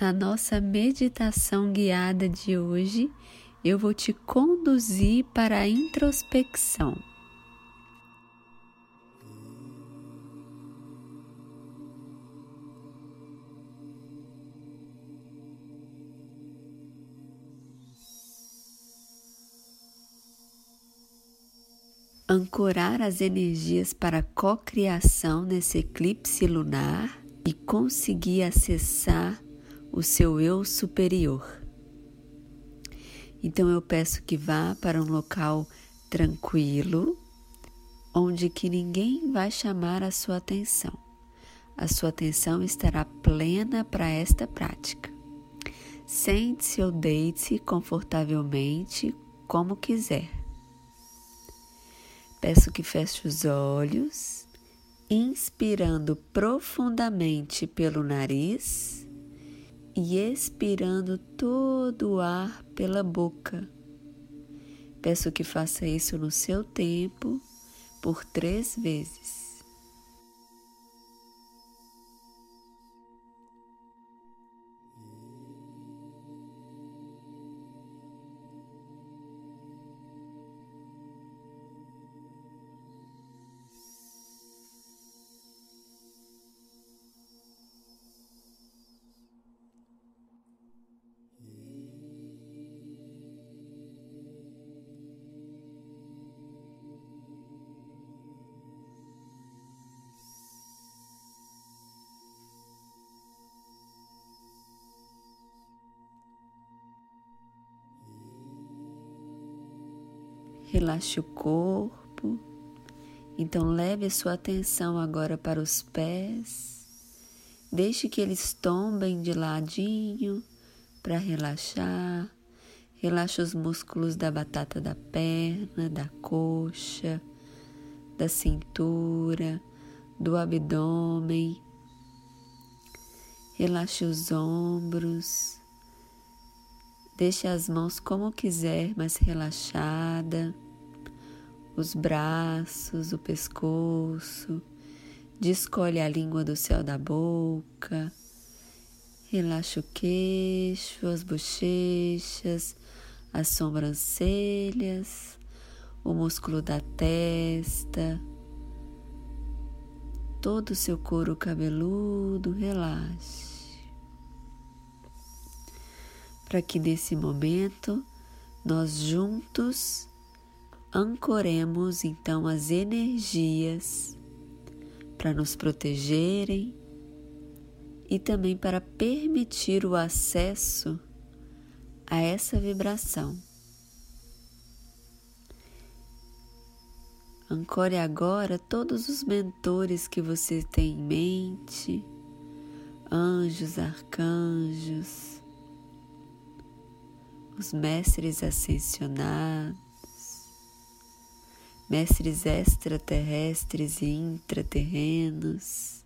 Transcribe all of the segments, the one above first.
na nossa meditação guiada de hoje, eu vou te conduzir para a introspecção. ancorar as energias para a cocriação nesse eclipse lunar e conseguir acessar o seu eu superior. Então eu peço que vá para um local tranquilo, onde que ninguém vai chamar a sua atenção. A sua atenção estará plena para esta prática. Sente-se ou deite-se confortavelmente, como quiser. Peço que feche os olhos, inspirando profundamente pelo nariz e expirando todo o ar pela boca. Peço que faça isso no seu tempo por três vezes. Relaxe o corpo. Então, leve a sua atenção agora para os pés. Deixe que eles tombem de ladinho para relaxar. Relaxe os músculos da batata da perna, da coxa, da cintura, do abdômen. Relaxe os ombros. Deixe as mãos como quiser, mas relaxada os braços, o pescoço, descolhe a língua do céu da boca, relaxa o queixo, as bochechas, as sobrancelhas, o músculo da testa, todo o seu couro cabeludo, relaxe. Para que nesse momento nós juntos ancoremos então as energias para nos protegerem e também para permitir o acesso a essa vibração. Ancore agora todos os mentores que você tem em mente, anjos, arcanjos, os mestres ascensionados mestres extraterrestres e intraterrenos,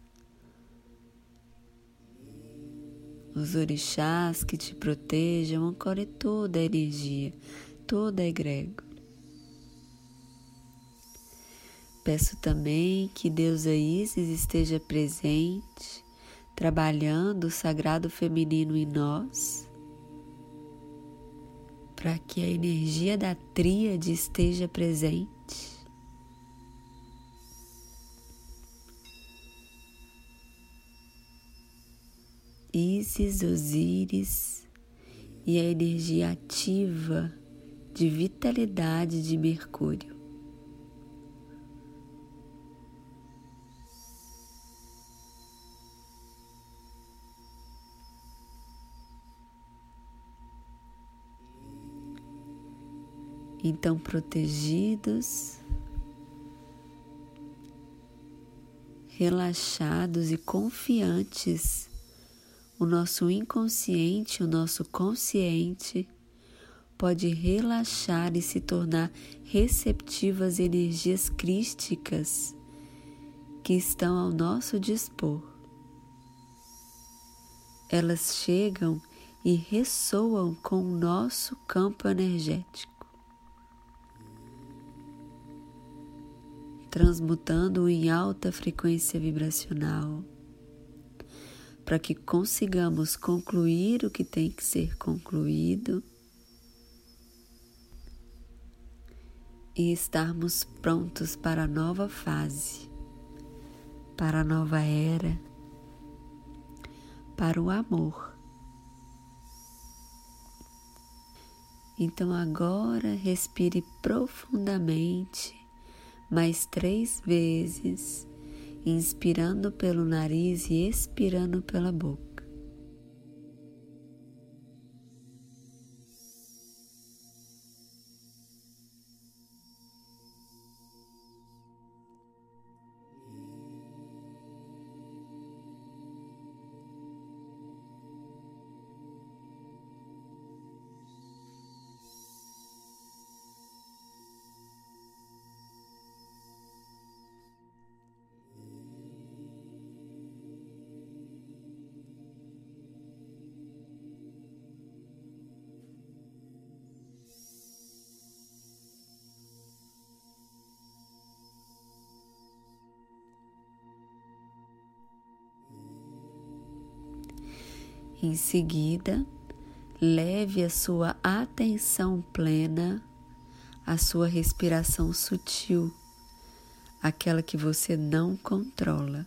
os orixás que te protejam, ancore toda a energia, toda a egrégora. Peço também que Deusa Isis esteja presente, trabalhando o sagrado feminino em nós, para que a energia da tríade esteja presente Isis, Osíris e a energia ativa de vitalidade de Mercúrio. Então, protegidos, relaxados e confiantes o nosso inconsciente, o nosso consciente pode relaxar e se tornar receptivo às energias crísticas que estão ao nosso dispor. Elas chegam e ressoam com o nosso campo energético, transmutando-o em alta frequência vibracional para que consigamos concluir o que tem que ser concluído e estarmos prontos para a nova fase, para a nova era, para o amor. Então agora respire profundamente mais três vezes inspirando pelo nariz e expirando pela boca. Em seguida, leve a sua atenção plena à sua respiração sutil, aquela que você não controla.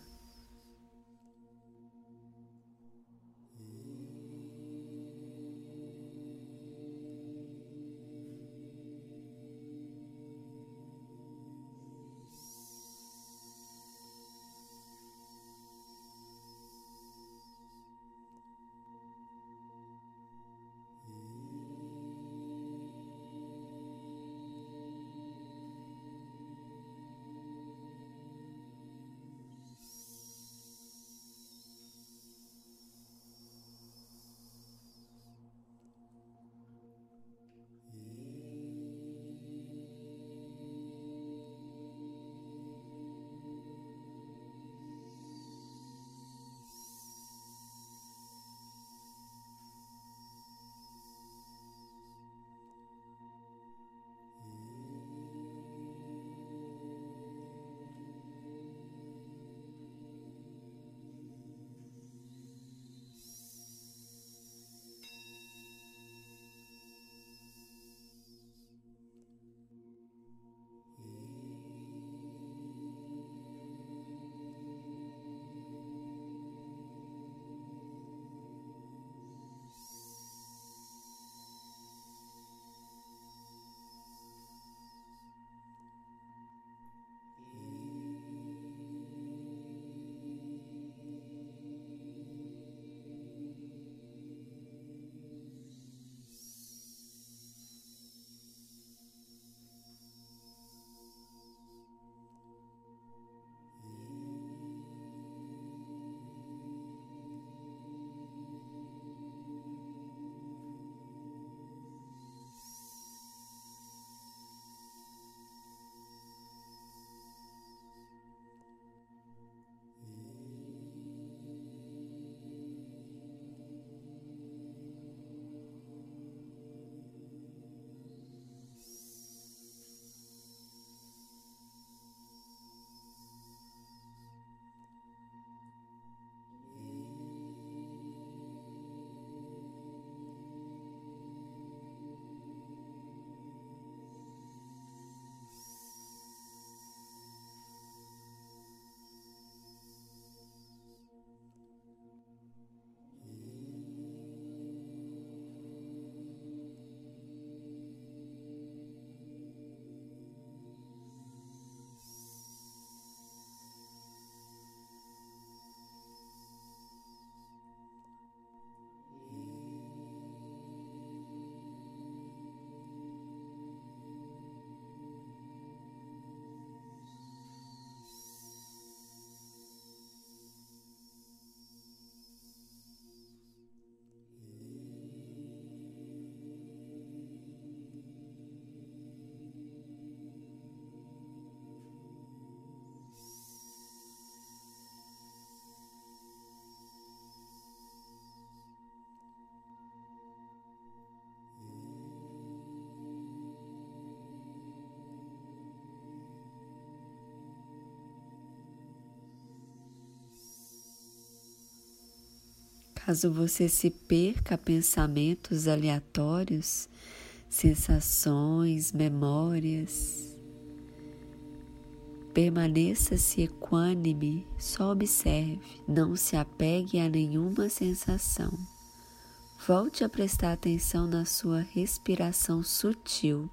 Caso você se perca pensamentos aleatórios, sensações, memórias, permaneça-se equânime, só observe, não se apegue a nenhuma sensação. Volte a prestar atenção na sua respiração sutil.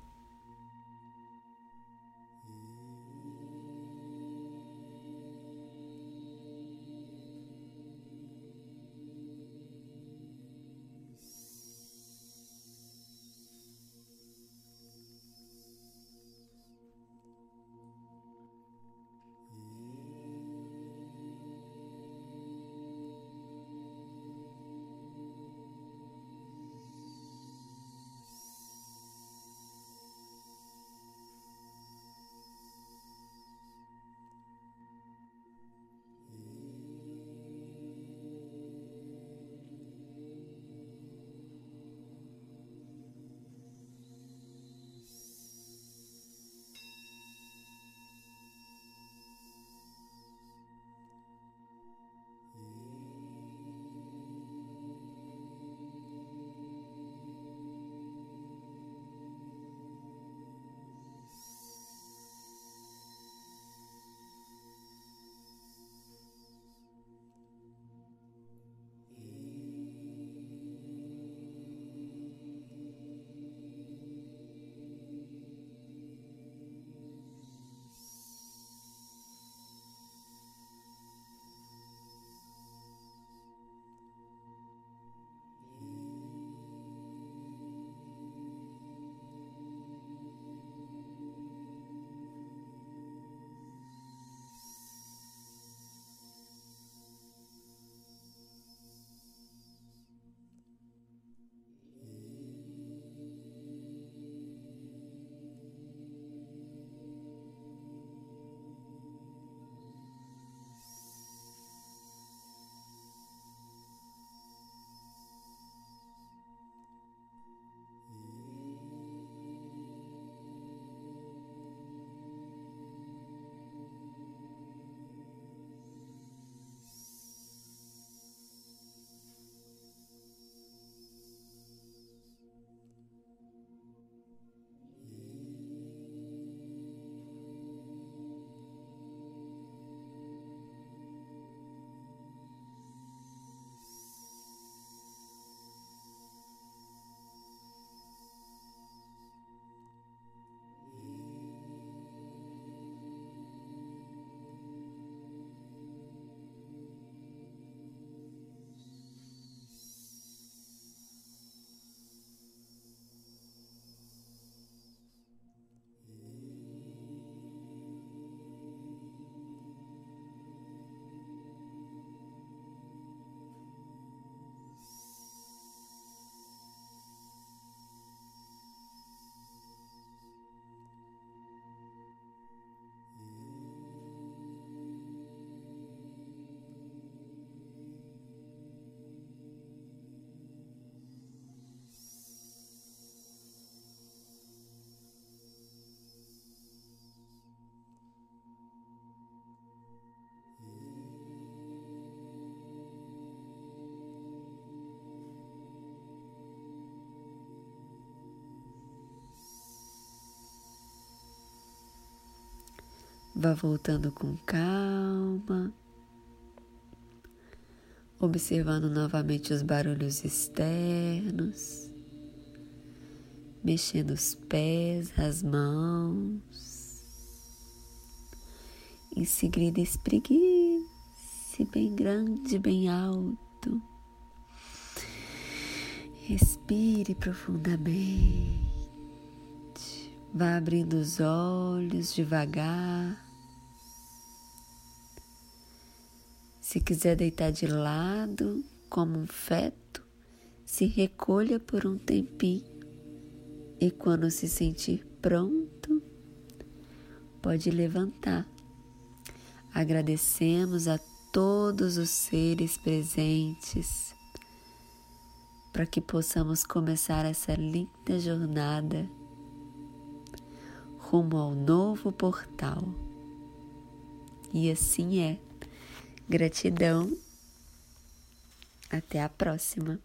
Vá voltando com calma, observando novamente os barulhos externos, mexendo os pés, as mãos. Em seguida, espreguice bem grande, bem alto. Respire profundamente. Vá abrindo os olhos devagar. Se quiser deitar de lado, como um feto, se recolha por um tempinho e quando se sentir pronto, pode levantar. Agradecemos a todos os seres presentes para que possamos começar essa linda jornada rumo ao novo portal. E assim é. Gratidão Até a próxima!